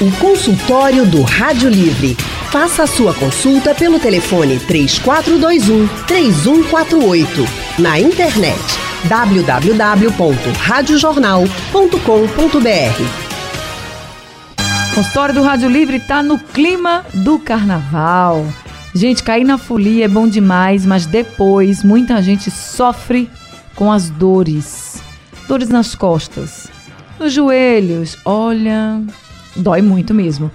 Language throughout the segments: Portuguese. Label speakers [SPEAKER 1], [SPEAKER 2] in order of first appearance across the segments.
[SPEAKER 1] O consultório do Rádio Livre. Faça a sua consulta pelo telefone 3421 3148. Na internet www.radiojornal.com.br.
[SPEAKER 2] Consultório do Rádio Livre está no clima do carnaval. Gente, cair na folia é bom demais, mas depois muita gente sofre com as dores. Dores nas costas, nos joelhos. Olha, dói muito mesmo.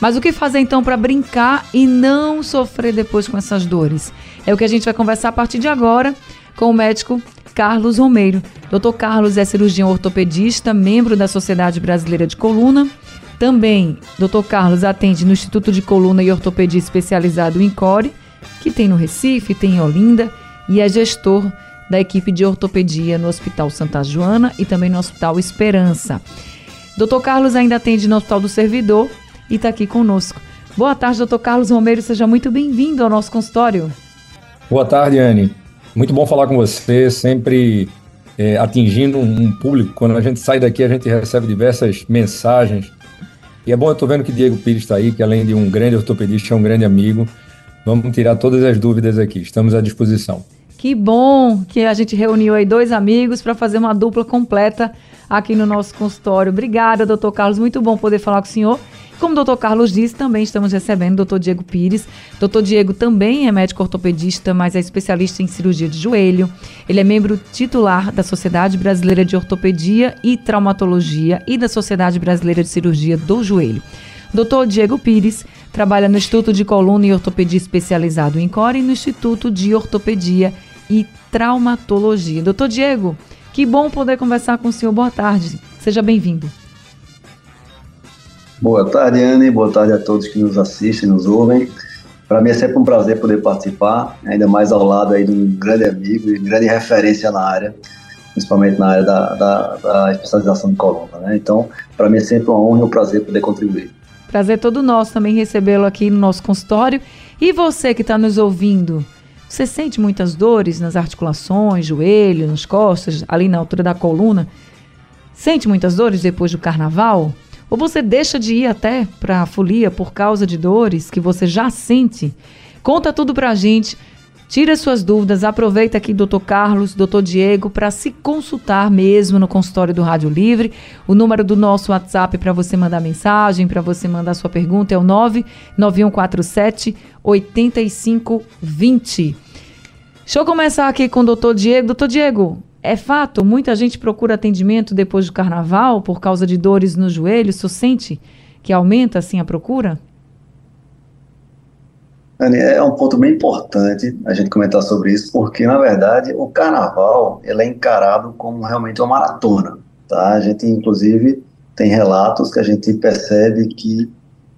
[SPEAKER 2] Mas o que fazer então para brincar e não sofrer depois com essas dores? É o que a gente vai conversar a partir de agora com o médico Carlos Romeiro. Dr. Carlos é cirurgião ortopedista, membro da Sociedade Brasileira de Coluna. Também, Dr. Carlos atende no Instituto de Coluna e Ortopedia Especializado em Core, que tem no Recife, tem em Olinda, e é gestor da equipe de ortopedia no Hospital Santa Joana e também no Hospital Esperança. Dr. Carlos ainda atende no Hospital do Servidor e está aqui conosco. Boa tarde, doutor Carlos Romeiro, seja muito bem-vindo ao nosso consultório.
[SPEAKER 3] Boa tarde, Anne. Muito bom falar com você, sempre é, atingindo um público. Quando a gente sai daqui, a gente recebe diversas mensagens. E é bom, eu estou vendo que Diego Pires está aí, que além de um grande ortopedista, é um grande amigo. Vamos tirar todas as dúvidas aqui, estamos à disposição.
[SPEAKER 2] Que bom que a gente reuniu aí dois amigos para fazer uma dupla completa aqui no nosso consultório. Obrigada, doutor Carlos, muito bom poder falar com o senhor. Como o doutor Carlos disse, também estamos recebendo o doutor Diego Pires. Doutor Diego também é médico ortopedista, mas é especialista em cirurgia de joelho. Ele é membro titular da Sociedade Brasileira de Ortopedia e Traumatologia e da Sociedade Brasileira de Cirurgia do Joelho. Doutor Diego Pires trabalha no Instituto de Coluna e Ortopedia Especializado em Core e no Instituto de Ortopedia e Traumatologia. Doutor Diego, que bom poder conversar com o senhor. Boa tarde. Seja bem-vindo.
[SPEAKER 4] Boa tarde, Anne. Boa tarde a todos que nos assistem, nos ouvem. Para mim é sempre um prazer poder participar, ainda mais ao lado aí de um grande amigo e grande referência na área, principalmente na área da, da, da especialização de coluna. Né? Então, para mim é sempre uma honra e um prazer poder contribuir.
[SPEAKER 2] Prazer todo nosso também recebê-lo aqui no nosso consultório. E você que está nos ouvindo, você sente muitas dores nas articulações, joelho, nas costas, ali na altura da coluna? Sente muitas dores depois do carnaval? Ou você deixa de ir até para a folia por causa de dores que você já sente? Conta tudo para a gente. Tira suas dúvidas, aproveita aqui Dr. Carlos, Dr. Diego para se consultar mesmo no consultório do Rádio Livre. O número do nosso WhatsApp para você mandar mensagem, para você mandar sua pergunta é o 99147 8520. Deixa eu começar aqui com o Dr. Diego. Doutor Diego, é fato, muita gente procura atendimento depois do carnaval por causa de dores no joelho. Senhor sente que aumenta assim a procura?
[SPEAKER 4] É um ponto bem importante a gente comentar sobre isso, porque na verdade o carnaval ele é encarado como realmente uma maratona. Tá? A gente inclusive tem relatos que a gente percebe que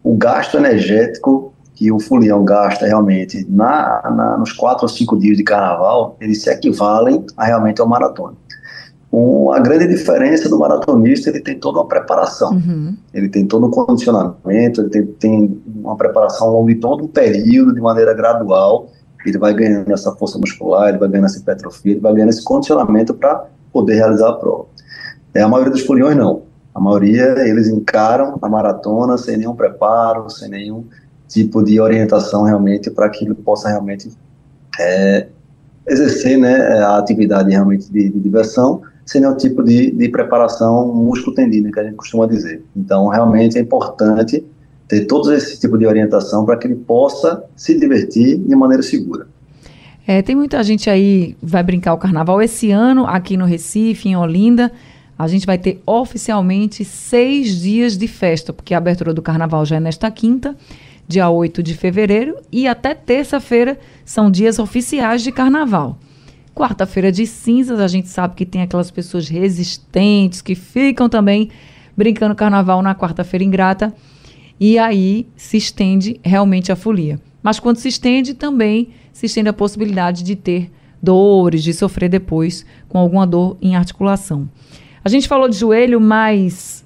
[SPEAKER 4] o gasto energético que o folião gasta realmente na, na, nos quatro ou cinco dias de carnaval, eles se equivalem a realmente uma maratona. Um, a grande diferença do maratonista, ele tem toda uma preparação, uhum. ele tem todo um condicionamento, ele tem, tem uma preparação ao longo de todo um período, de maneira gradual, ele vai ganhando essa força muscular, ele vai ganhando essa hipertrofia, ele vai ganhando esse condicionamento para poder realizar a prova. É, a maioria dos foliões não. A maioria, eles encaram a maratona sem nenhum preparo, sem nenhum tipo de orientação realmente para que ele possa realmente é, exercer né, a atividade realmente de, de diversão sem nenhum tipo de, de preparação músculo-tendina, que a gente costuma dizer. Então, realmente é importante ter todo esse tipo de orientação para que ele possa se divertir de maneira segura.
[SPEAKER 2] É, tem muita gente aí vai brincar o carnaval esse ano aqui no Recife, em Olinda. A gente vai ter oficialmente seis dias de festa, porque a abertura do carnaval já é nesta quinta dia 8 de fevereiro, e até terça-feira são dias oficiais de carnaval. Quarta-feira de cinzas, a gente sabe que tem aquelas pessoas resistentes que ficam também brincando carnaval na quarta-feira ingrata, e aí se estende realmente a folia. Mas quando se estende, também se estende a possibilidade de ter dores, de sofrer depois com alguma dor em articulação. A gente falou de joelho, mas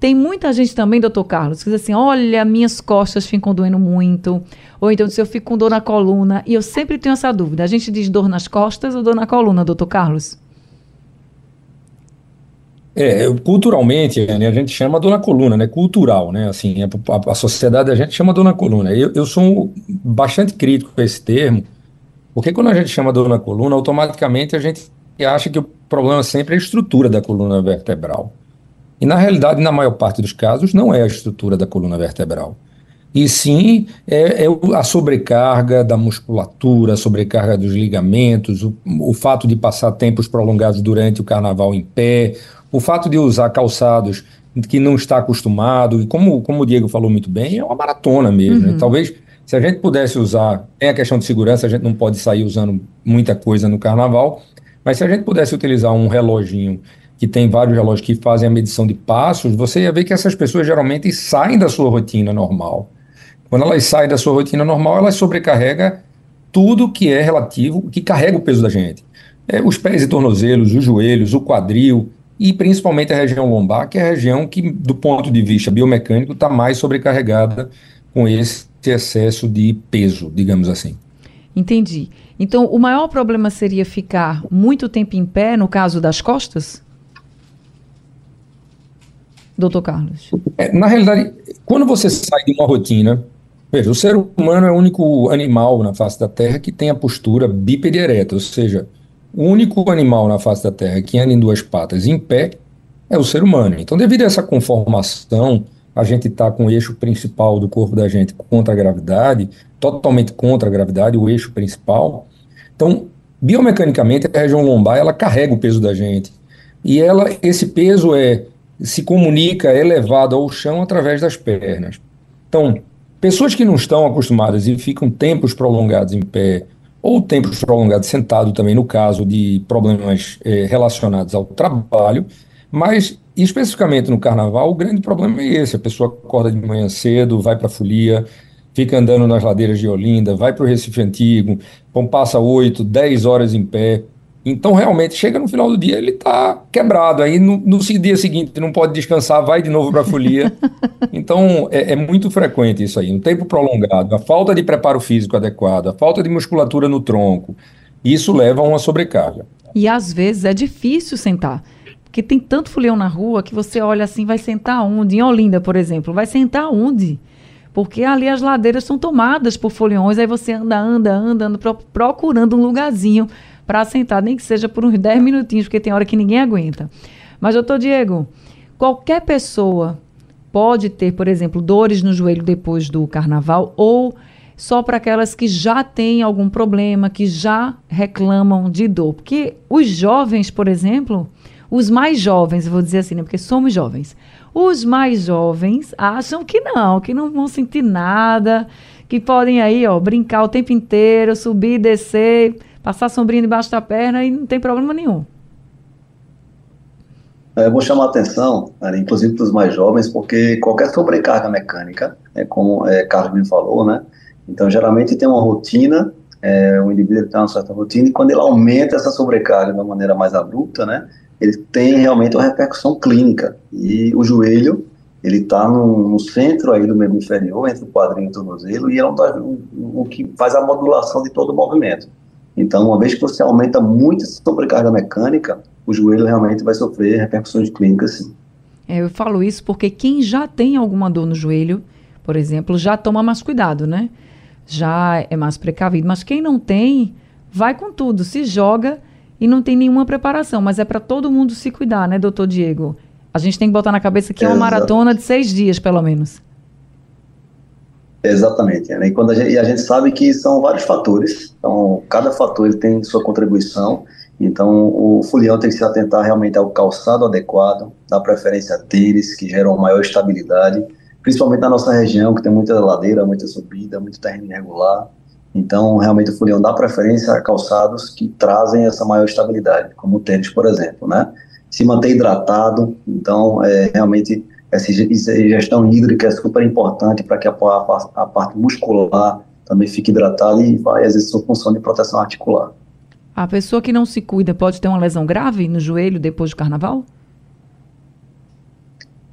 [SPEAKER 2] tem muita gente também, doutor Carlos, que diz assim: olha, minhas costas ficam doendo muito. Ou então, se eu fico com dor na coluna. E eu sempre tenho essa dúvida: a gente diz dor nas costas ou dor na coluna, doutor Carlos?
[SPEAKER 3] É, culturalmente, né, a gente chama dor na coluna, né? Cultural, né? Assim, a, a, sociedade a gente chama dor na coluna. Eu, eu sou bastante crítico com esse termo, porque quando a gente chama dor na coluna, automaticamente a gente acha que o problema sempre é a estrutura da coluna vertebral. E na realidade, na maior parte dos casos, não é a estrutura da coluna vertebral. E sim é, é a sobrecarga da musculatura, a sobrecarga dos ligamentos, o, o fato de passar tempos prolongados durante o carnaval em pé, o fato de usar calçados que não está acostumado, e como, como o Diego falou muito bem, é uma maratona mesmo. Né? Uhum. Né? Talvez se a gente pudesse usar, tem a questão de segurança, a gente não pode sair usando muita coisa no carnaval, mas se a gente pudesse utilizar um reloginho que tem vários relógios que fazem a medição de passos, você ia ver que essas pessoas geralmente saem da sua rotina normal. Quando elas saem da sua rotina normal, elas sobrecarregam tudo que é relativo, que carrega o peso da gente. É, os pés e tornozelos, os joelhos, o quadril e principalmente a região lombar, que é a região que, do ponto de vista biomecânico, está mais sobrecarregada com esse excesso de peso, digamos assim.
[SPEAKER 2] Entendi. Então, o maior problema seria ficar muito tempo em pé, no caso das costas? Doutor Carlos.
[SPEAKER 3] É, na realidade, quando você sai de uma rotina, veja, o ser humano é o único animal na face da Terra que tem a postura bípede ereta, ou seja, o único animal na face da Terra que anda em duas patas em pé é o ser humano. Então, devido a essa conformação, a gente está com o eixo principal do corpo da gente contra a gravidade, totalmente contra a gravidade, o eixo principal. Então, biomecanicamente, a região lombar ela carrega o peso da gente. E ela, esse peso é se comunica elevado ao chão através das pernas. Então, pessoas que não estão acostumadas e ficam tempos prolongados em pé, ou tempos prolongados sentado também, no caso de problemas eh, relacionados ao trabalho, mas especificamente no carnaval, o grande problema é esse: a pessoa acorda de manhã cedo, vai para a folia, fica andando nas ladeiras de Olinda, vai para o Recife Antigo, passa 8, 10 horas em pé. Então, realmente, chega no final do dia, ele está quebrado. Aí, no, no, dia seguinte, não pode descansar, vai de novo para a folia. Então, é, é, muito frequente isso aí. Um tempo prolongado, a falta de preparo físico adequado, a falta de musculatura no tronco, isso leva a uma sobrecarga.
[SPEAKER 2] E, às vezes, é difícil sentar. Porque tem tanto folião na rua que você olha assim, vai sentar onde? Em Olinda, por exemplo. Vai sentar onde? Porque ali as ladeiras são tomadas por foliões, aí você anda, anda, anda, anda procurando um lugarzinho para sentar, nem que seja por uns 10 minutinhos, porque tem hora que ninguém aguenta. Mas, doutor Diego, qualquer pessoa pode ter, por exemplo, dores no joelho depois do carnaval ou só para aquelas que já têm algum problema, que já reclamam de dor. Porque os jovens, por exemplo, os mais jovens, vou dizer assim, né, porque somos jovens, os mais jovens acham que não, que não vão sentir nada, que podem aí, ó, brincar o tempo inteiro, subir, descer passar sombrinha debaixo da perna e não tem problema nenhum.
[SPEAKER 4] Eu vou chamar a atenção, inclusive para os mais jovens, porque qualquer sobrecarga mecânica, é como é, Carlos me falou, né? Então, geralmente tem uma rotina, é, o indivíduo tem uma certa rotina, e quando ele aumenta essa sobrecarga de uma maneira mais abrupta, né? Ele tem realmente uma repercussão clínica. E o joelho, ele está no, no, centro aí do membro inferior, entre o quadril e o tornozelo, e é o, o que faz a modulação de todo o movimento. Então, uma vez que você aumenta muito essa sobrecarga mecânica, o joelho realmente vai sofrer repercussões clínicas, sim.
[SPEAKER 2] É, eu falo isso porque quem já tem alguma dor no joelho, por exemplo, já toma mais cuidado, né? Já é mais precavido. Mas quem não tem, vai com tudo, se joga e não tem nenhuma preparação. Mas é para todo mundo se cuidar, né, doutor Diego? A gente tem que botar na cabeça que é uma maratona de seis dias, pelo menos.
[SPEAKER 4] Exatamente. Né? E, quando a gente, e a gente sabe que são vários fatores, então cada fator ele tem sua contribuição. Então o folião tem que se atentar realmente ao calçado adequado, dar preferência a tênis, que geram maior estabilidade, principalmente na nossa região, que tem muita ladeira, muita subida, muito terreno irregular. Então, realmente, o folião dá preferência a calçados que trazem essa maior estabilidade, como o tênis, por exemplo, né? Se manter hidratado, então, é, realmente essa ingestão hídrica é super importante para que a, a, a, parte muscular também fique hidratada e vai exercer sua função de proteção articular.
[SPEAKER 2] A pessoa que não se cuida pode ter uma lesão grave no joelho depois do carnaval?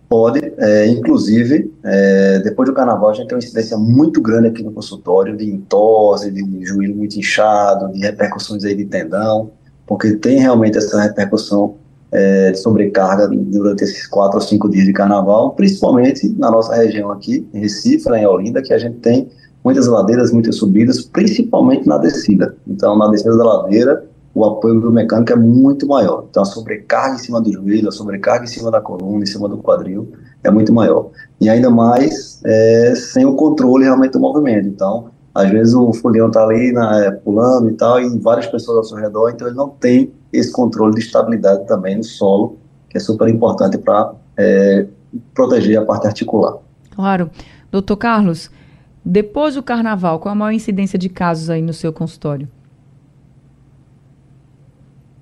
[SPEAKER 4] Pode, é, inclusive, é, depois do carnaval a gente tem uma incidência muito grande aqui no consultório de entose, de joelho muito inchado, de repercussões aí de tendão, porque tem realmente essa repercussão é, de sobrecarga durante esses quatro ou cinco dias de carnaval, principalmente na nossa região aqui, em Recife, em Olinda, que a gente tem muitas ladeiras, muitas subidas, principalmente na descida. Então, na descida da ladeira, o apoio do mecânico é muito maior. Então, a sobrecarga em cima do joelho, a sobrecarga em cima da coluna, em cima do quadril, é muito maior. E ainda mais é, sem o controle realmente do movimento. Então, às vezes o folião está ali na, é, pulando e tal, e várias pessoas ao seu redor, então ele não tem esse controle de estabilidade também no solo, que é super importante para é, proteger a parte articular.
[SPEAKER 2] Claro. Doutor Carlos, depois do carnaval, qual a maior incidência de casos aí no seu consultório?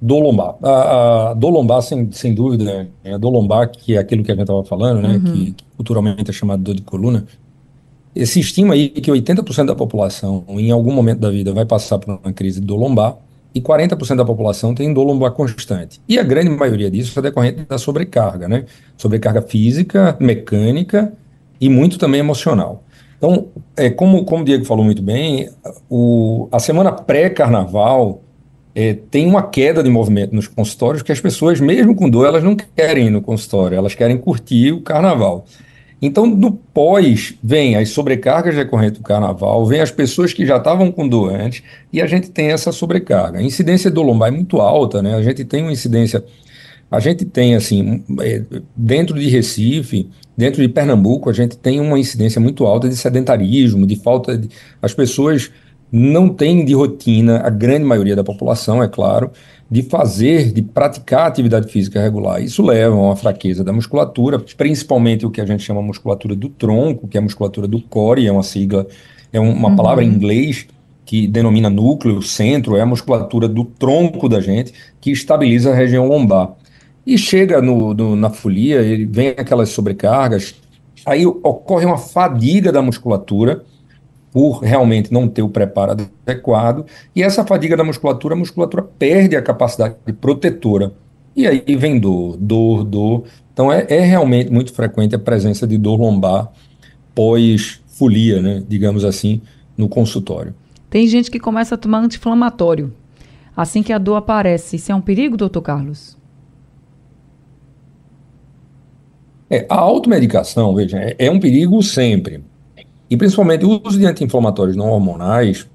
[SPEAKER 3] Do lombar. A, a do lombar, sem, sem dúvida, é a do lombar, que é aquilo que a gente estava falando, né, uhum. que, que, culturalmente é chamado dor de coluna. Se estima aí que 80% da população, em algum momento da vida, vai passar por uma crise de dor lombar e 40% da população tem dor lombar constante. E a grande maioria disso é decorrente da sobrecarga, né? Sobrecarga física, mecânica e muito também emocional. Então, é, como, como o Diego falou muito bem, o, a semana pré-carnaval é, tem uma queda de movimento nos consultórios que as pessoas, mesmo com dor, elas não querem ir no consultório, elas querem curtir o carnaval. Então, no pós, vem as sobrecargas decorrentes do carnaval, vem as pessoas que já estavam com dor antes, e a gente tem essa sobrecarga. A incidência do lombar é muito alta, né? A gente tem uma incidência. A gente tem, assim, é, dentro de Recife, dentro de Pernambuco, a gente tem uma incidência muito alta de sedentarismo, de falta de. As pessoas não têm de rotina, a grande maioria da população, é claro, de fazer, de praticar atividade física regular. Isso leva a uma fraqueza da musculatura, principalmente o que a gente chama musculatura do tronco, que é a musculatura do core, é uma sigla, é uma uhum. palavra em inglês que denomina núcleo, centro, é a musculatura do tronco da gente que estabiliza a região lombar. E chega no, no, na folia, ele vem aquelas sobrecargas, aí ocorre uma fadiga da musculatura, por realmente não ter o preparo adequado, e essa fadiga da musculatura, a musculatura perde a capacidade protetora. E aí vem dor, dor, dor. Então é, é realmente muito frequente a presença de dor lombar pós-folia, né, digamos assim, no consultório.
[SPEAKER 2] Tem gente que começa a tomar anti-inflamatório assim que a dor aparece. Isso é um perigo, doutor Carlos?
[SPEAKER 3] É, a automedicação, veja, é, é um perigo sempre. E principalmente o uso de anti-inflamatórios não hormonais,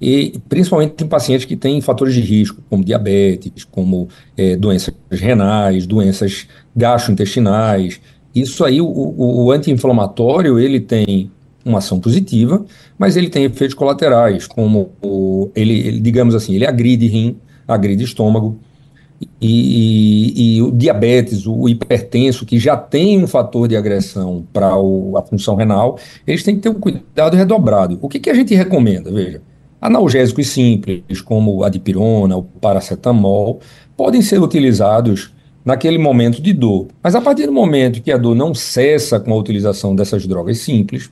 [SPEAKER 3] e principalmente em pacientes que têm fatores de risco, como diabetes, como é, doenças renais, doenças gastrointestinais. Isso aí, o, o anti-inflamatório, ele tem uma ação positiva, mas ele tem efeitos colaterais, como o, ele, ele, digamos assim, ele agride rim, agride estômago, e, e, e, o diabetes, o hipertenso, que já tem um fator de agressão para a função renal, eles têm que ter um cuidado redobrado. O que, que a gente recomenda? Veja, analgésicos simples, como a dipirona, o paracetamol, podem ser utilizados naquele momento de dor. Mas a partir do momento que a dor não cessa com a utilização dessas drogas simples,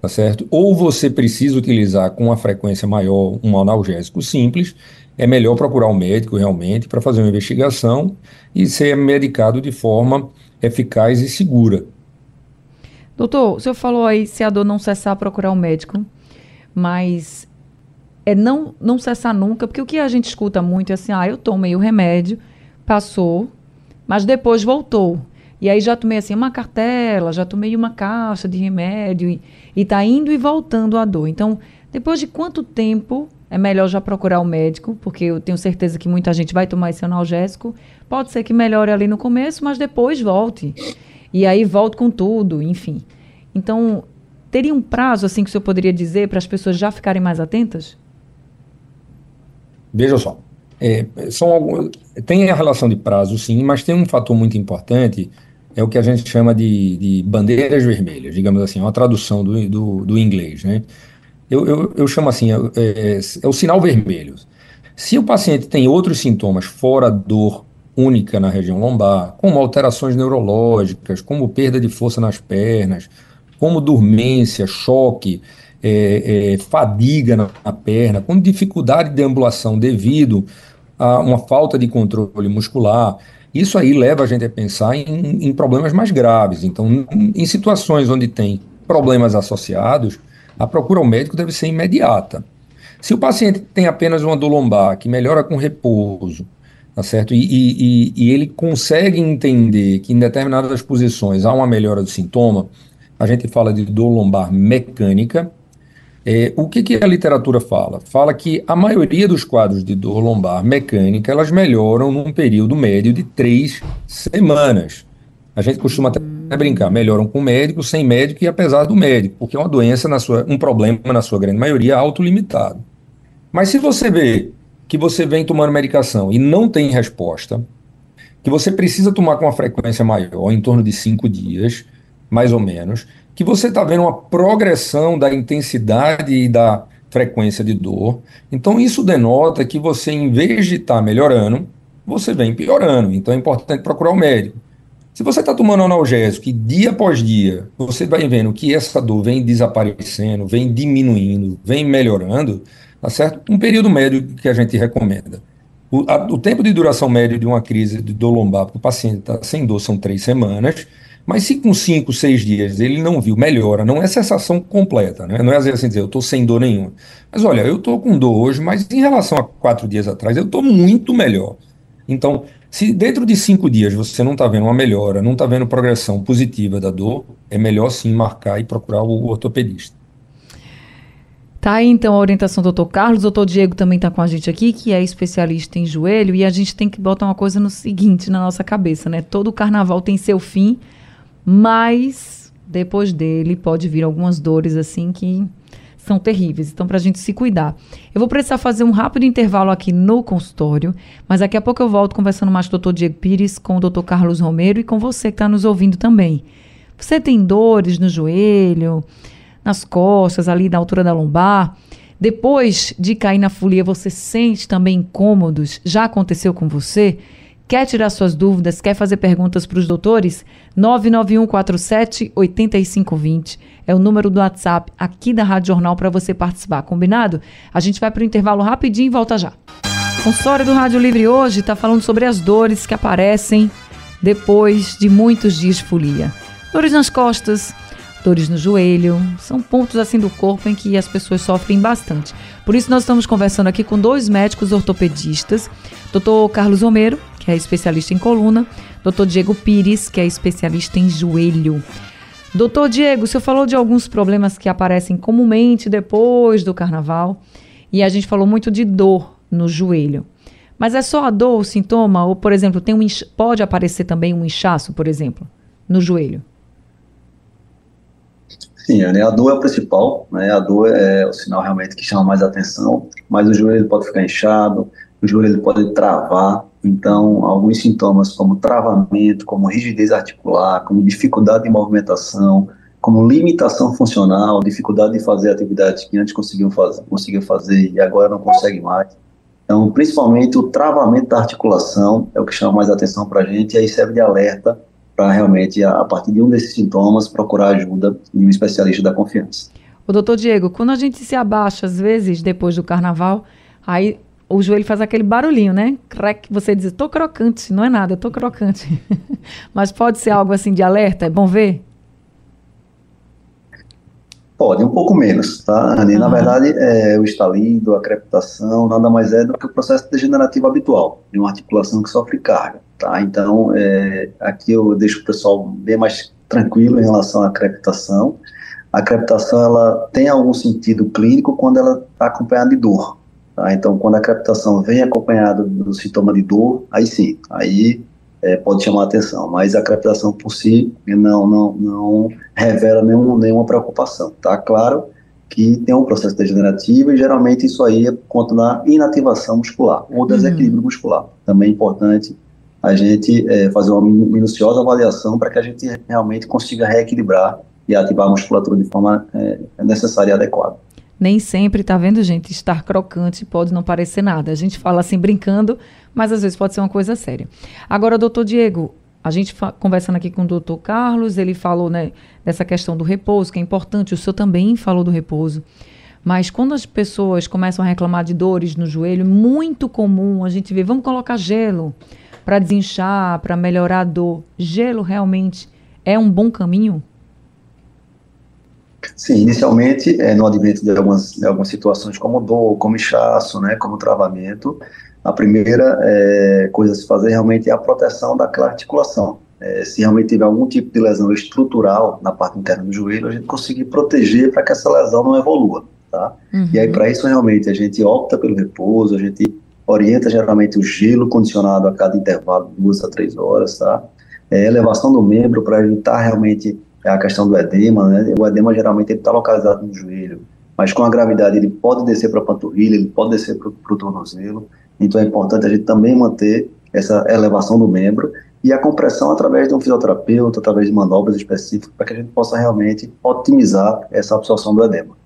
[SPEAKER 3] tá certo? Ou você precisa utilizar com uma frequência maior um analgésico simples, é melhor procurar um médico realmente para fazer uma investigação e ser medicado de forma eficaz e segura.
[SPEAKER 2] Doutor, o senhor falou aí se a dor não cessar, procurar um médico, mas é não, não cessar nunca, porque o que a gente escuta muito é assim, ah, eu tomei o remédio, passou, mas depois voltou. E aí já tomei assim uma cartela, já tomei uma caixa de remédio e, está indo e voltando a dor. Então, depois de quanto tempo é melhor já procurar o um médico, porque eu tenho certeza que muita gente vai tomar esse analgésico. Pode ser que melhore ali no começo, mas depois volte. E aí volte com tudo, enfim. Então, teria um prazo assim que o senhor poderia dizer para as pessoas já ficarem mais atentas?
[SPEAKER 3] Veja só. É, são alguns, tem a relação de prazo, sim, mas tem um fator muito importante, é o que a gente chama de, de bandeiras vermelhas, digamos assim, uma tradução do, do, do inglês, né? Eu, eu, eu chamo assim, é, é, é, o sinal vermelho. Se o paciente tem outros sintomas fora dor única na região lombar, como alterações neurológicas, como perda de força nas pernas, como dormência, choque, é, é, fadiga na, na, perna, com dificuldade de ambulação devido a uma falta de controle muscular, isso aí leva a gente a pensar em, em problemas mais graves. Então, em, em situações onde tem problemas associados, a procura ao médico deve ser imediata. Se o paciente tem apenas uma dor lombar que melhora com repouso, tá certo? E, e, e, ele consegue entender que em determinadas posições há uma melhora do sintoma, a gente fala de dor lombar mecânica. É, o que, que a literatura fala? Fala que a maioria dos quadros de dor lombar mecânica elas melhoram num período médio de três semanas. A gente costuma até brincar, melhoram com médico, sem médico e apesar do médico, porque é uma doença, na sua, um problema, na sua grande maioria, autolimitado. Mas se você vê que você vem tomando medicação e não tem resposta, que você precisa tomar com uma frequência maior, em torno de cinco dias, mais ou menos, que você está vendo uma progressão da intensidade e da frequência de dor. Então, isso denota que você, em vez de estar tá melhorando, você vem piorando. Então, é importante procurar o médico. Se você está tomando analgésico e dia após dia você vai vendo que essa dor vem desaparecendo, vem diminuindo, vem melhorando, tá certo? Um período médio que a gente recomenda. O, a, o tempo de duração médio de uma crise de dor lombar para o paciente está sem dor são três semanas, mas se com cinco, seis dias ele não viu melhora, não é cessação completa, né? Não é assim dizer, eu estou sem dor nenhuma. Mas olha, eu estou com dor hoje, mas em relação a quatro dias atrás, eu estou muito melhor. Então, se dentro de cinco dias você não está vendo uma melhora, não está vendo progressão positiva da dor, é melhor sim marcar e procurar o ortopedista.
[SPEAKER 2] Tá aí então a orientação do Dr. Carlos. O doutor Diego também está com a gente aqui, que é especialista em joelho, e a gente tem que botar uma coisa no seguinte na nossa cabeça, né? Todo carnaval tem seu fim, mas depois dele pode vir algumas dores assim que são terríveis. Então, para a gente se cuidar. Eu vou precisar fazer um rápido intervalo aqui no consultório, mas daqui a pouco eu volto conversando mais com o doutor Diego Pires, com o doutor Carlos Romero e com você que está nos ouvindo também. Você tem dores no joelho, nas costas, ali na altura da lombar? Depois de cair na folia, você sente também incômodos? Já aconteceu com você? Quer tirar suas dúvidas? Quer fazer perguntas para os doutores? 99147 8520 é o número do WhatsApp aqui da Rádio Jornal para você participar, combinado? A gente vai para o intervalo rapidinho e volta já. O consultório do Rádio Livre hoje está falando sobre as dores que aparecem depois de muitos dias de folia. Dores nas costas, dores no joelho, são pontos assim do corpo em que as pessoas sofrem bastante. Por isso nós estamos conversando aqui com dois médicos ortopedistas, Dr. Carlos Romero, que é especialista em coluna, Dr. Diego Pires, que é especialista em joelho. Doutor Diego, o senhor falou de alguns problemas que aparecem comumente depois do carnaval e a gente falou muito de dor no joelho. Mas é só a dor o sintoma? Ou, por exemplo, tem um pode aparecer também um inchaço, por exemplo, no joelho?
[SPEAKER 4] Sim, a dor é o principal, né? A dor é o sinal realmente que chama mais atenção, mas o joelho pode ficar inchado, o joelho pode travar, então alguns sintomas como travamento, como rigidez articular, como dificuldade de movimentação, como limitação funcional, dificuldade de fazer atividades que antes conseguiam fazer, fazer e agora não consegue mais. Então, principalmente o travamento da articulação é o que chama mais atenção para a gente e aí serve de alerta para realmente, a, partir de um desses sintomas, procurar ajuda de um especialista da confiança.
[SPEAKER 2] O doutor Diego, quando a gente se abaixa, às vezes, depois do carnaval, aí o joelho faz aquele barulhinho, né? Crack, você diz, tô crocante, não é nada, eu tô crocante. Mas pode ser algo assim de alerta, é bom ver?
[SPEAKER 4] Pode, um pouco menos, tá, Anny? Na verdade, é, o estalido, a crepitação, nada mais é do que o processo degenerativo habitual de uma articulação que sofre carga, tá? Então, é, aqui eu deixo o pessoal bem mais tranquilo em relação à crepitação. A crepitação, ela tem algum sentido clínico quando ela está acompanhada de dor, Tá? Então, quando a crepitação vem acompanhada do sintoma de dor, aí sim, aí é, pode chamar atenção. Mas a crepitação por si não, não, não revela nenhum, nenhuma preocupação. Tá claro que tem um processo degenerativo e geralmente isso aí é conta da inativação muscular ou desequilíbrio uhum. muscular. Também é importante a gente é, fazer uma minuciosa avaliação para que a gente realmente consiga reequilibrar e ativar a musculatura de forma é, necessária e adequada
[SPEAKER 2] nem sempre, tá vendo, gente? Estar crocante pode não parecer nada. A gente fala assim brincando, mas às vezes pode ser uma coisa séria. Agora, doutor Diego, a gente conversando aqui com o doutor Carlos, ele falou né, dessa questão do repouso, que é importante, o senhor também falou do repouso. Mas quando as pessoas começam a reclamar de dores no joelho, muito comum a gente vê, vamos colocar gelo para desinchar, para melhorar a dor. Gelo realmente é um bom caminho?
[SPEAKER 4] Sim, inicialmente, é, no advento de algumas, de algumas situações como dor, como inchaço, né, como travamento, a primeira é, coisa a se fazer realmente é a proteção daquela articulação. É, se realmente tiver algum tipo de lesão estrutural na parte interna do joelho, a gente conseguir proteger para que essa lesão não evolua, tá? Uhum. E aí, para isso, realmente, a gente opta pelo repouso, a gente orienta geralmente o gelo condicionado a cada intervalo, duas a três horas, tá? É, elevação do membro para evitar realmente a questão do edema, né? O edema geralmente está localizado no joelho, mas com a gravidade ele pode descer para a panturrilha, ele pode descer para o tornozelo, então é importante a gente também manter essa elevação do membro e a compressão através de um fisioterapeuta, através de manobras específicas, para que a gente possa realmente otimizar essa absorção do edema.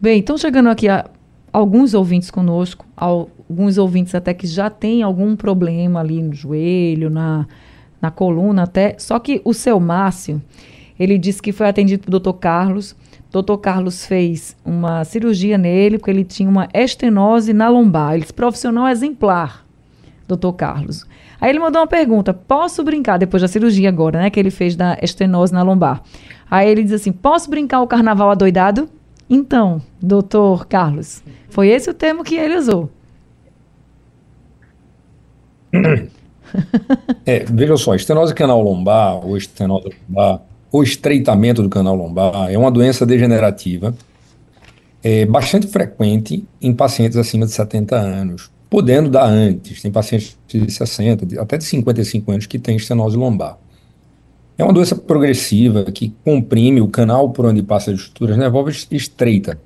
[SPEAKER 2] Bem, então chegando aqui a alguns ouvintes conosco, alguns ouvintes até que já têm algum problema ali no joelho, na, na coluna até, só que o seu Márcio, ele disse que foi atendido pelo Dr. Carlos, Dr. Carlos fez uma cirurgia nele, porque ele tinha uma estenose na lombar. Ele disse, profissional exemplar, Dr. Carlos. Aí ele mandou uma pergunta: posso brincar, depois da cirurgia agora, né? Que ele fez da estenose na lombar. Aí ele diz assim: posso brincar o carnaval adoidado? Então, doutor Carlos, foi esse o termo que ele usou.
[SPEAKER 3] É, veja só, estenose canal lombar ou estenose lombar o estreitamento do canal lombar é uma doença degenerativa é, bastante frequente em pacientes acima de 70 anos, podendo dar antes. Tem pacientes de 60, até de 55 anos que têm estenose lombar. É uma doença progressiva que comprime o canal por onde passa as estruturas nervosas estreita.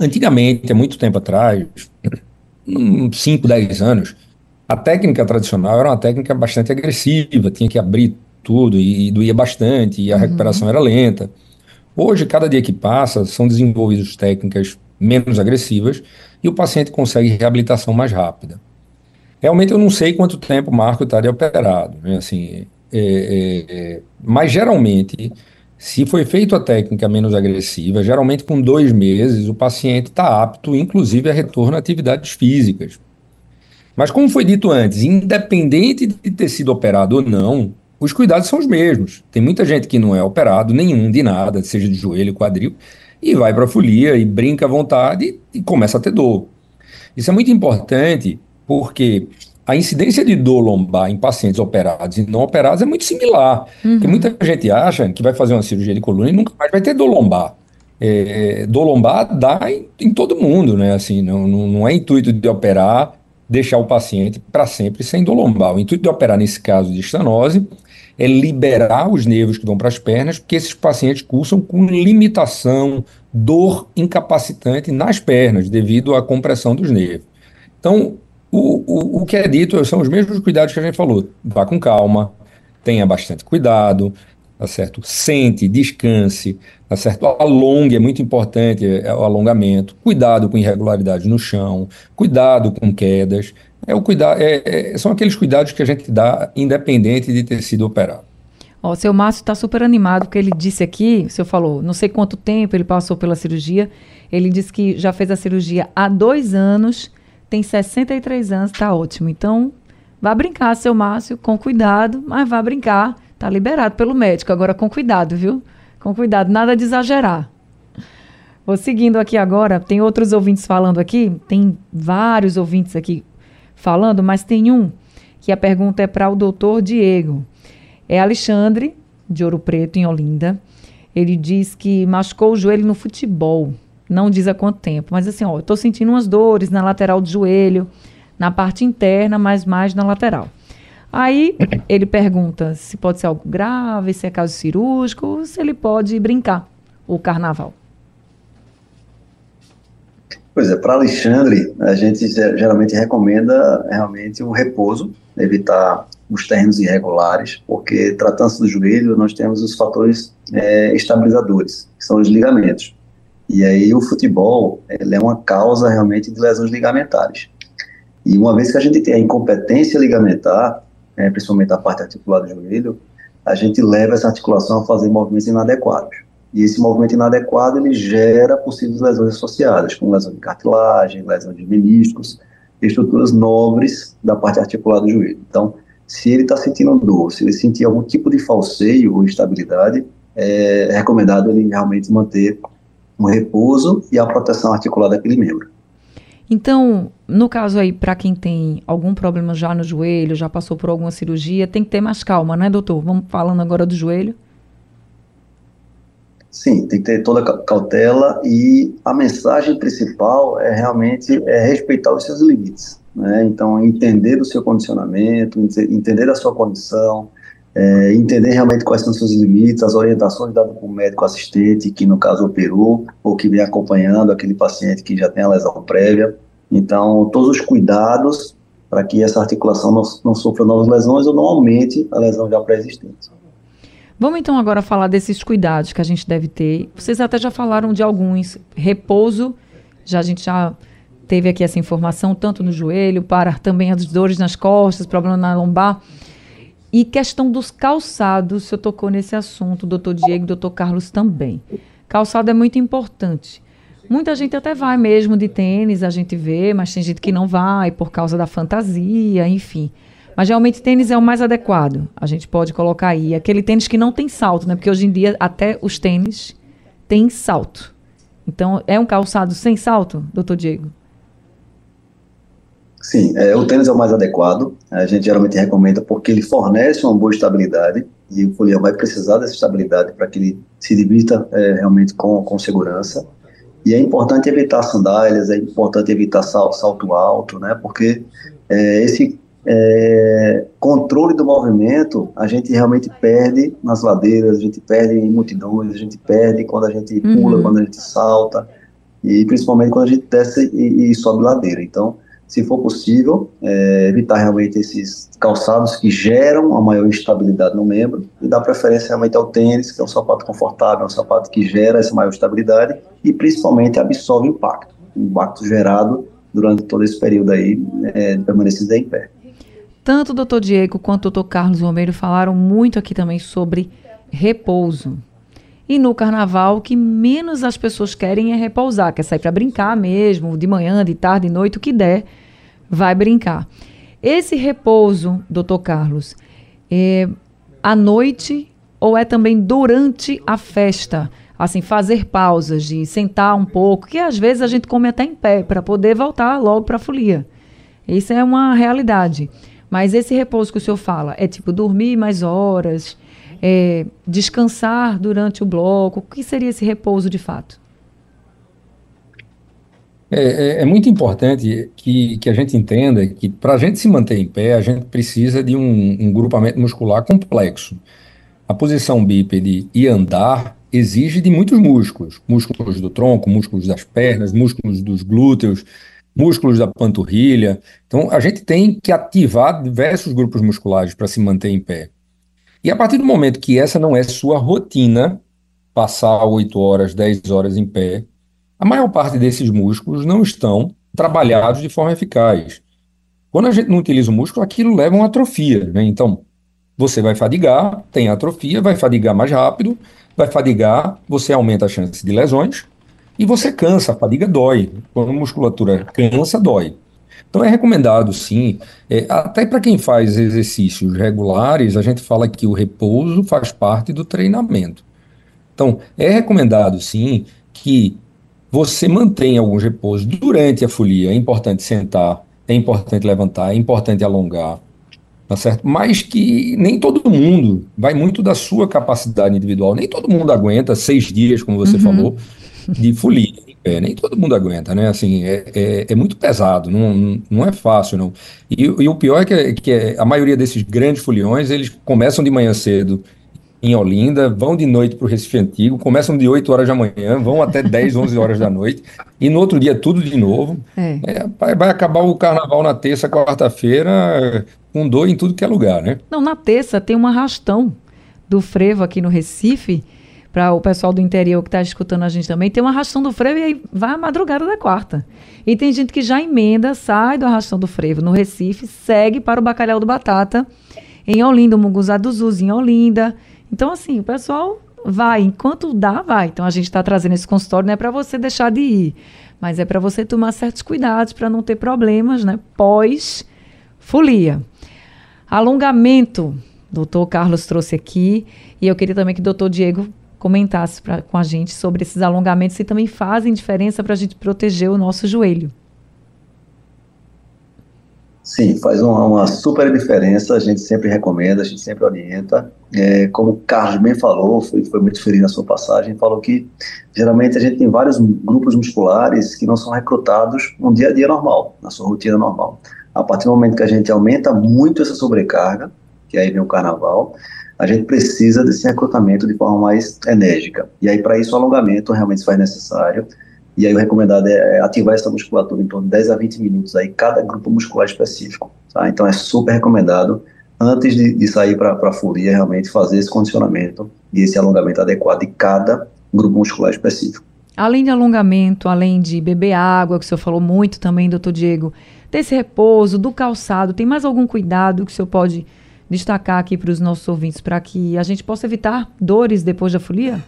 [SPEAKER 3] Antigamente, há muito tempo atrás, 5, 10 anos, a técnica tradicional era uma técnica bastante agressiva, tinha que abrir tudo e, e doía bastante e a uhum. recuperação era lenta. Hoje, cada dia que passa, são desenvolvidas técnicas menos agressivas e o paciente consegue reabilitação mais rápida. Realmente eu não sei quanto tempo o Marco estaria operado, né? assim, é, é, é, mas geralmente, se foi feita a técnica menos agressiva, geralmente com dois meses o paciente está apto, inclusive, a retorno a atividades físicas. Mas como foi dito antes, independente de ter sido operado ou não, os cuidados são os mesmos. Tem muita gente que não é operado nenhum de nada, seja de joelho, quadril, e vai para a folia e brinca à vontade e começa a ter dor. Isso é muito importante porque a incidência de dor lombar em pacientes operados e não operados é muito similar. Uhum. Porque muita gente acha que vai fazer uma cirurgia de coluna e nunca mais vai ter dor lombar. É, dor lombar dá em, em, todo mundo, né? Assim, não, não, não é intuito de operar, deixar o paciente para sempre sem dor lombar. O intuito de operar nesse caso de estanose é liberar os nervos que vão para as pernas, porque esses pacientes cursam com limitação, dor incapacitante nas pernas, devido à compressão dos nervos. Então, o, o, o que é dito são os mesmos cuidados que a gente falou. Vá com calma, tenha bastante cuidado, tá certo? Sente, descanse, tá certo? Alongue, é muito importante é, o alongamento. Cuidado com irregularidades no chão, cuidado com quedas, é o cuidado, é, é, são aqueles cuidados que a gente dá independente de ter sido operado.
[SPEAKER 2] Ó, o seu Márcio está super animado, porque ele disse aqui, o senhor falou, não sei quanto tempo ele passou pela cirurgia. Ele disse que já fez a cirurgia há dois anos, tem 63 anos, está ótimo. Então, vá brincar, seu Márcio, com cuidado, mas vá brincar. Está liberado pelo médico, agora com cuidado, viu? Com cuidado, nada de exagerar. Vou seguindo aqui agora, tem outros ouvintes falando aqui, tem vários ouvintes aqui falando, mas tem um que a pergunta é para o doutor Diego. É Alexandre, de Ouro Preto, em Olinda. Ele diz que machucou o joelho no futebol. Não diz há quanto tempo, mas assim, ó, eu tô sentindo umas dores na lateral do joelho, na parte interna, mas mais na lateral. Aí ele pergunta se pode ser algo grave, se é caso cirúrgico, se ele pode brincar o carnaval.
[SPEAKER 4] Pois é, para Alexandre, a gente geralmente recomenda realmente o repouso, evitar os terrenos irregulares, porque tratando-se do joelho, nós temos os fatores é, estabilizadores, que são os ligamentos. E aí o futebol, é uma causa realmente de lesões ligamentares. E uma vez que a gente tem a incompetência ligamentar, é, principalmente a parte articular do joelho, a gente leva essa articulação a fazer movimentos inadequados. E esse movimento inadequado ele gera possíveis lesões associadas, como lesão de cartilagem, lesão de meniscos, estruturas nobres da parte articular do joelho. Então, se ele está sentindo dor, se ele sentir algum tipo de falseio ou instabilidade, é recomendado ele realmente manter um repouso e a proteção articular daquele membro.
[SPEAKER 2] Então, no caso aí, para quem tem algum problema já no joelho, já passou por alguma cirurgia, tem que ter mais calma, né, doutor? Vamos falando agora do joelho.
[SPEAKER 4] Sim, tem que ter toda a cautela e a mensagem principal é realmente é respeitar os seus limites. Né? Então, entender o seu condicionamento, entender a sua condição, é, entender realmente quais são os seus limites, as orientações dadas por médico assistente, que no caso operou, ou que vem acompanhando aquele paciente que já tem a lesão prévia. Então, todos os cuidados para que essa articulação não, não sofra novas lesões ou não aumente a lesão já pré-existente.
[SPEAKER 2] Vamos então agora falar desses cuidados que a gente deve ter. Vocês até já falaram de alguns. Repouso, já a gente já teve aqui essa informação, tanto no joelho, para também as dores nas costas, problema na lombar. E questão dos calçados, você tocou nesse assunto, doutor Diego e doutor Carlos também. Calçado é muito importante. Muita gente até vai mesmo de tênis, a gente vê, mas tem gente que não vai por causa da fantasia, enfim. Mas realmente tênis é o mais adequado. A gente pode colocar aí aquele tênis que não tem salto, né? Porque hoje em dia até os tênis têm salto. Então, é um calçado sem salto, doutor Diego?
[SPEAKER 4] Sim, é, o tênis é o mais adequado. A gente geralmente recomenda porque ele fornece uma boa estabilidade e o folião vai precisar dessa estabilidade para que ele se divirta é, realmente com, com segurança. E é importante evitar sandálias, é importante evitar sal, salto alto, né? Porque é, esse é, controle do movimento a gente realmente perde nas ladeiras, a gente perde em multidões, a gente perde quando a gente pula, uhum. quando a gente salta e principalmente quando a gente desce e, e sobe ladeira. Então se for possível, é, evitar realmente esses calçados que geram uma maior estabilidade no membro e dar preferência realmente ao tênis, que é um sapato confortável, um sapato que gera essa maior estabilidade e principalmente absorve impacto, o impacto gerado durante todo esse período aí é, de permanência em pé.
[SPEAKER 2] Tanto o doutor Diego quanto o doutor Carlos Romero falaram muito aqui também sobre repouso. E no carnaval, o que menos as pessoas querem é repousar, quer sair para brincar mesmo, de manhã, de tarde, de noite, o que der vai brincar. Esse repouso, doutor Carlos, é à noite ou é também durante a festa? Assim, fazer pausas, de sentar um pouco, que às vezes a gente come até em pé para poder voltar logo para a folia. Isso é uma realidade. Mas esse repouso que o senhor fala é tipo dormir mais horas, é, descansar durante o bloco. O que seria esse repouso de fato?
[SPEAKER 3] É, é, é, muito importante que, que a gente entenda que para a gente se manter em pé, a gente precisa de um, um grupamento muscular complexo. A posição bípede e andar exige de muitos músculos, músculos do tronco, músculos das pernas, músculos dos glúteos, músculos da panturrilha. Então, a gente tem que ativar diversos grupos musculares para se manter em pé. E a partir do momento que essa não é sua rotina, passar 8 horas, 10 horas em pé, a maior parte desses músculos não estão trabalhados de forma eficaz. Quando a gente não utiliza o músculo, aquilo leva a uma atrofia. Né? Então, você vai fadigar, tem atrofia, vai fadigar mais rápido, vai fadigar, você aumenta a chance de lesões e você cansa, a fadiga dói. Quando a musculatura cansa, dói. Então é recomendado, sim, é, até para quem faz exercícios regulares, a gente fala que o repouso faz parte do treinamento. Então é recomendado, sim, que você mantém alguns repousos durante a folia. É importante sentar, é importante levantar, é importante alongar, tá certo? Mas que nem todo mundo, vai muito da sua capacidade individual, nem todo mundo aguenta seis dias, como você uhum. falou, de folia. É, nem todo mundo aguenta, né? Assim, é, é, é, muito pesado, não, não é fácil, não. E, e o pior é que, que a maioria desses grandes foliões, eles começam de manhã cedo em Olinda, vão de noite para o Recife Antigo, começam de 8 horas da manhã, vão até 10, 11 horas da noite, e no outro dia tudo de novo. É. É, vai acabar o carnaval na terça, quarta-feira, com dor em tudo que é lugar, né?
[SPEAKER 2] Não, na terça tem um arrastão do frevo aqui no Recife, para o pessoal do interior que está escutando a gente também, tem um arrastão do frevo e aí vai a madrugada da quarta. E tem gente que já emenda, sai do arrastão do frevo no Recife, segue para o bacalhau do batata em Olinda, o Munguzá dos Uz em Olinda, então, assim, o pessoal vai, enquanto dá, vai. Então, a gente está trazendo esse consultório não é para você deixar de ir, mas é para você tomar certos cuidados para não ter problemas, né? Pós folia. Alongamento, doutor Carlos trouxe aqui, e eu queria também que o doutor Diego comentasse pra, com a gente sobre esses alongamentos e também fazem diferença para a gente proteger o nosso joelho.
[SPEAKER 4] Sim, faz uma, uma, super diferença, a gente sempre recomenda, a gente sempre orienta. É, como o Carlos bem falou, foi, foi muito feliz na sua passagem, falou que geralmente a gente tem vários grupos musculares que não são recrutados no dia a dia normal, na sua rotina normal. A partir do momento que a gente aumenta muito essa sobrecarga, que aí vem o carnaval, a gente precisa desse recrutamento de forma mais enérgica. E aí, para isso, o alongamento realmente se faz necessário. E aí, o recomendado é ativar essa musculatura em torno de 10 a 20 minutos, aí, cada grupo muscular específico. Tá? Então, é super recomendado, antes de, de sair para a folia, realmente fazer esse condicionamento e esse alongamento adequado de cada grupo muscular específico.
[SPEAKER 2] Além de alongamento, além de beber água, que o senhor falou muito também, doutor Diego, desse repouso, do calçado, tem mais algum cuidado que o senhor pode destacar aqui para os nossos ouvintes, para que a gente possa evitar dores depois da folia?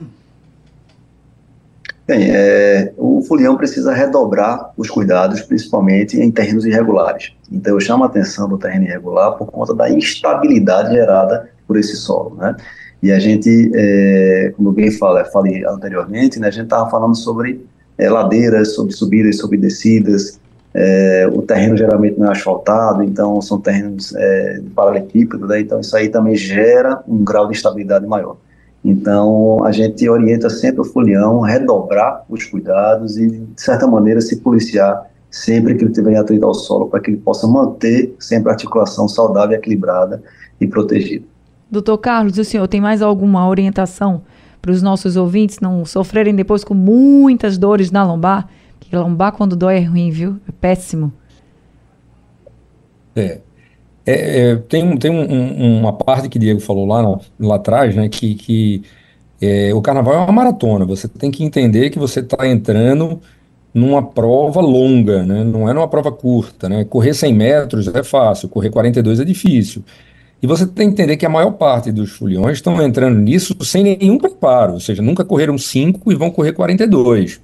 [SPEAKER 4] Bem, é, o folião precisa redobrar os cuidados, principalmente em terrenos irregulares. Então, eu chamo a atenção do terreno irregular por conta da instabilidade gerada por esse solo, né? E a gente, é, como bem fala, falei anteriormente, né, a gente estava falando sobre é, ladeiras, sobre subidas, sobre descidas, é, o terreno geralmente não é asfaltado, então são terrenos é, paralelepípedos, né? então isso aí também gera um grau de instabilidade maior. Então a gente orienta sempre o folião redobrar os cuidados e, de certa maneira, se policiar sempre que ele estiver atrito ao solo para que ele possa manter sempre a articulação saudável, equilibrada e protegida.
[SPEAKER 2] Doutor Carlos, o senhor tem mais alguma orientação para os nossos ouvintes não sofrerem depois com muitas dores na lombar? Que lombar quando dói é ruim, viu? É péssimo.
[SPEAKER 3] É. é, é tem tem um, um, uma parte que o Diego falou lá, lá atrás, né? Que, que é, o carnaval é uma maratona. Você tem que entender que você está entrando numa prova longa, né? Não é numa prova curta, né? Correr 100 metros é fácil, correr 42 é difícil. E você tem que entender que a maior parte dos foliões estão entrando nisso sem nenhum preparo, ou seja, nunca correram 5 e vão correr 42.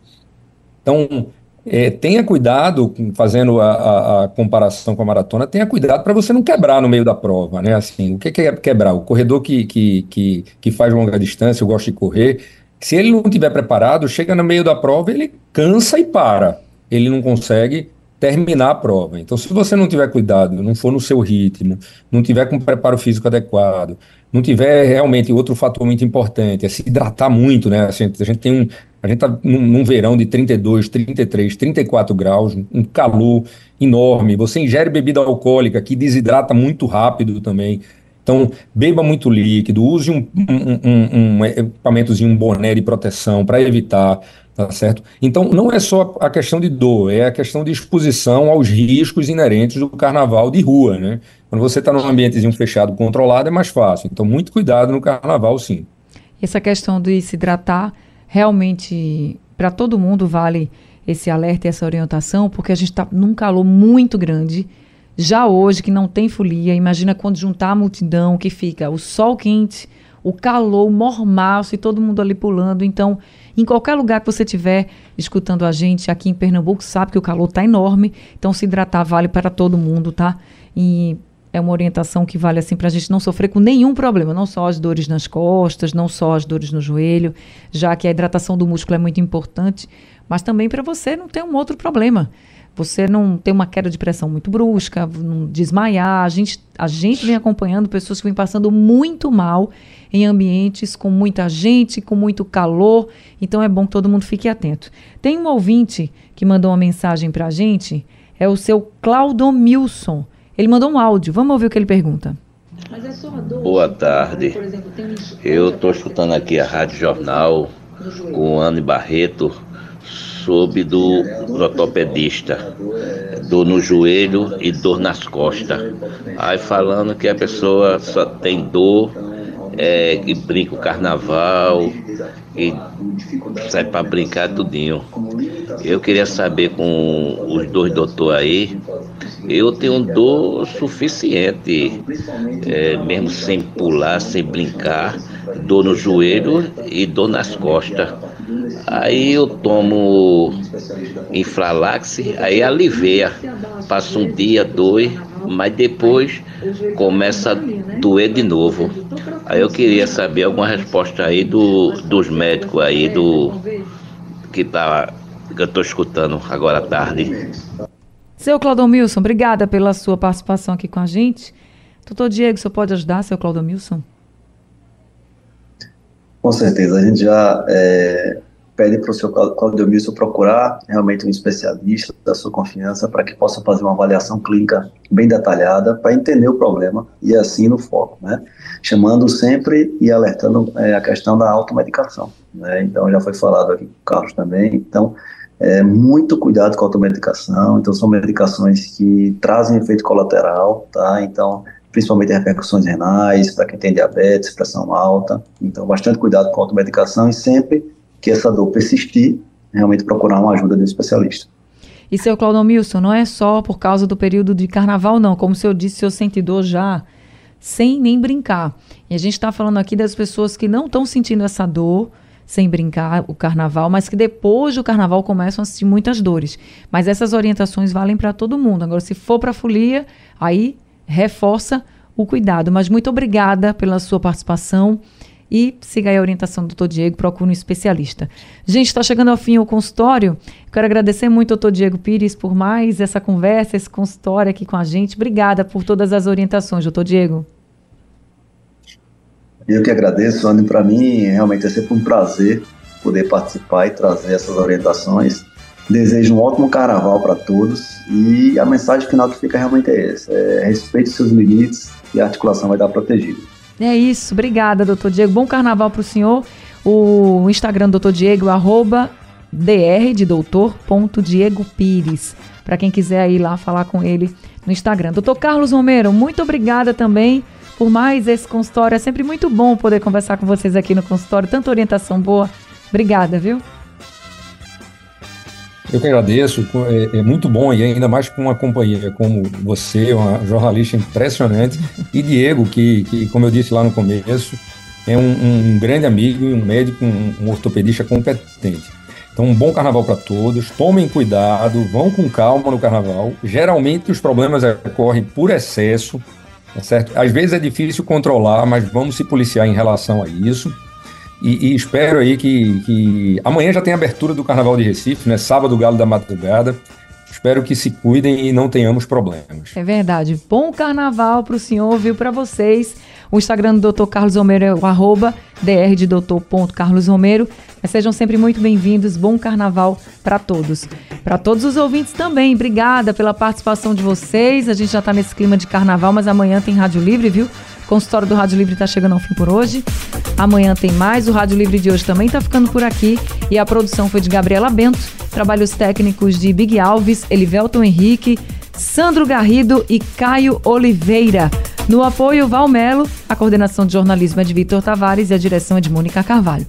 [SPEAKER 3] Então, é, tenha cuidado, fazendo a, a, a, comparação com a maratona, tenha cuidado para você não quebrar no meio da prova, né? Assim, o que é quebrar? O corredor que, que, que, que faz longa distância, eu gosto de correr, se ele não estiver preparado, chega no meio da prova, ele cansa e para. Ele não consegue terminar a prova. Então, se você não tiver cuidado, não for no seu ritmo, não tiver com preparo físico adequado, não tiver realmente outro fator muito importante, é se hidratar muito, né? A gente, a gente tem um, a gente está num, num, verão de 32, 33, 34 graus, um calor enorme. Você ingere bebida alcoólica que desidrata muito rápido também. Então, beba muito líquido, use um, um, um, um equipamentozinho, um boné de proteção para evitar, tá certo? Então, não é só a questão de dor, é a questão de exposição aos riscos inerentes do carnaval de rua, né? Quando você está num ambientezinho fechado, controlado, é mais fácil. Então, muito cuidado no carnaval, sim.
[SPEAKER 2] Essa questão de se hidratar realmente para todo mundo vale esse alerta e essa orientação, porque a gente está num calor muito grande. Já hoje, que não tem folia, imagina quando juntar a multidão, que fica o sol quente, o calor, o mormaço e todo mundo ali pulando. Então, em qualquer lugar que você estiver escutando a gente aqui em Pernambuco, sabe que o calor está enorme. Então, se hidratar vale para todo mundo, tá? E é uma orientação que vale assim para a gente não sofrer com nenhum problema, não só as dores nas costas, não só as dores no joelho, já que a hidratação do músculo é muito importante, mas também para você não ter um outro problema. Você não ter uma queda de pressão muito brusca, não desmaiar. A gente, a gente vem acompanhando pessoas que vêm passando muito mal em ambientes com muita gente, com muito calor. Então é bom que todo mundo fique atento. Tem um ouvinte que mandou uma mensagem para a gente, é o seu Claudomilson. Ele mandou um áudio. Vamos ouvir o que ele pergunta.
[SPEAKER 5] Boa tarde. Eu estou escutando aqui a Rádio Jornal com o Anne Barreto sobre do ortopedista, dor no joelho e dor nas costas. Aí falando que a pessoa só tem dor, é, que brinca o carnaval, e sai para brincar tudinho. Eu queria saber com os dois doutores aí eu tenho dor suficiente, é, mesmo sem pular, sem brincar, dor no joelho e dor nas costas. Aí eu tomo Infralax, aí alivia. Passa um dia, dois, mas depois começa a doer de novo. Aí eu queria saber alguma resposta aí do, dos médicos aí do que tá que eu estou escutando agora à tarde.
[SPEAKER 2] Seu Claudomilson, obrigada pela sua participação aqui com a gente. Doutor Diego, você pode ajudar, seu Claudomilson?
[SPEAKER 4] Com certeza, a gente já é, pede para o seu Claudio Milson procurar realmente um especialista da sua confiança para que possa fazer uma avaliação clínica bem detalhada para entender o problema e assim no foco, né? Chamando sempre e alertando é, a questão da automedicação, né? Então já foi falado aqui com o Carlos também, então é, muito cuidado com a automedicação, então são medicações que trazem efeito colateral, tá? Então principalmente repercussões renais, para quem tem diabetes, pressão alta. Então, bastante cuidado com a automedicação e sempre que essa dor persistir, realmente procurar uma ajuda de um especialista.
[SPEAKER 2] E seu Claudio Milson, não é só por causa do período de carnaval, não. Como o senhor disse, o senhor sente dor já sem nem brincar. E a gente está falando aqui das pessoas que não estão sentindo essa dor sem brincar o carnaval, mas que depois do carnaval começam a sentir muitas dores. Mas essas orientações valem para todo mundo. Agora, se for para a folia, aí reforça o cuidado. Mas muito obrigada pela sua participação e siga a orientação do doutor Diego, procure um especialista. Gente, está chegando ao fim o consultório. Quero agradecer muito ao doutor Diego Pires por mais essa conversa, esse consultório aqui com a gente. Obrigada por todas as orientações, doutor Diego.
[SPEAKER 4] Eu que agradeço, Anny. Para mim, realmente é sempre um prazer poder participar e trazer essas orientações Desejo um ótimo carnaval para todos e a mensagem final que fica realmente é essa: é, respeite seus limites e a articulação vai dar protegida.
[SPEAKER 2] É isso, obrigada, doutor Diego. Bom carnaval para o senhor. O Instagram do doutor Diego, arroba dr de doutor, ponto Diego Pires. Para quem quiser ir lá falar com ele no Instagram. Doutor Carlos Romero, muito obrigada também por mais esse consultório. É sempre muito bom poder conversar com vocês aqui no consultório. Tanta orientação boa. Obrigada, viu?
[SPEAKER 3] Eu que agradeço, é, é, muito bom e ainda mais com uma companhia como você, uma jornalista impressionante, e Diego, que, que como eu disse lá no começo, é um, um grande amigo um médico, um, um ortopedista competente. Então, um bom carnaval para todos. Tomem cuidado, vão com calma no carnaval. Geralmente os problemas ocorrem por excesso, tá certo? Às vezes é difícil controlar, mas vamos se policiar em relação a isso. E, e, espero aí que, que amanhã já tem abertura do Carnaval de Recife, né? Sábado, Galo da Madrugada. Espero que se cuidem e não tenhamos problemas.
[SPEAKER 2] É verdade. Bom carnaval para o senhor, viu? Para vocês. O Instagram do Dr. Carlos Romero é o arroba dr de Carlos Romero. Mas sejam sempre muito bem-vindos. Bom carnaval para todos. Para todos os ouvintes também. Obrigada pela participação de vocês. A gente já está nesse clima de carnaval, mas amanhã tem Rádio Livre, viu? Consultório do Rádio Livre está chegando ao fim por hoje. Amanhã tem mais. O Rádio Livre de hoje também está ficando por aqui. E a produção foi de Gabriela Bento. Trabalhos técnicos de Big Alves, Elivelton Henrique, Sandro Garrido e Caio Oliveira. No apoio, Valmelo, a coordenação de jornalismo é de Vitor Tavares e a direção é de Mônica Carvalho.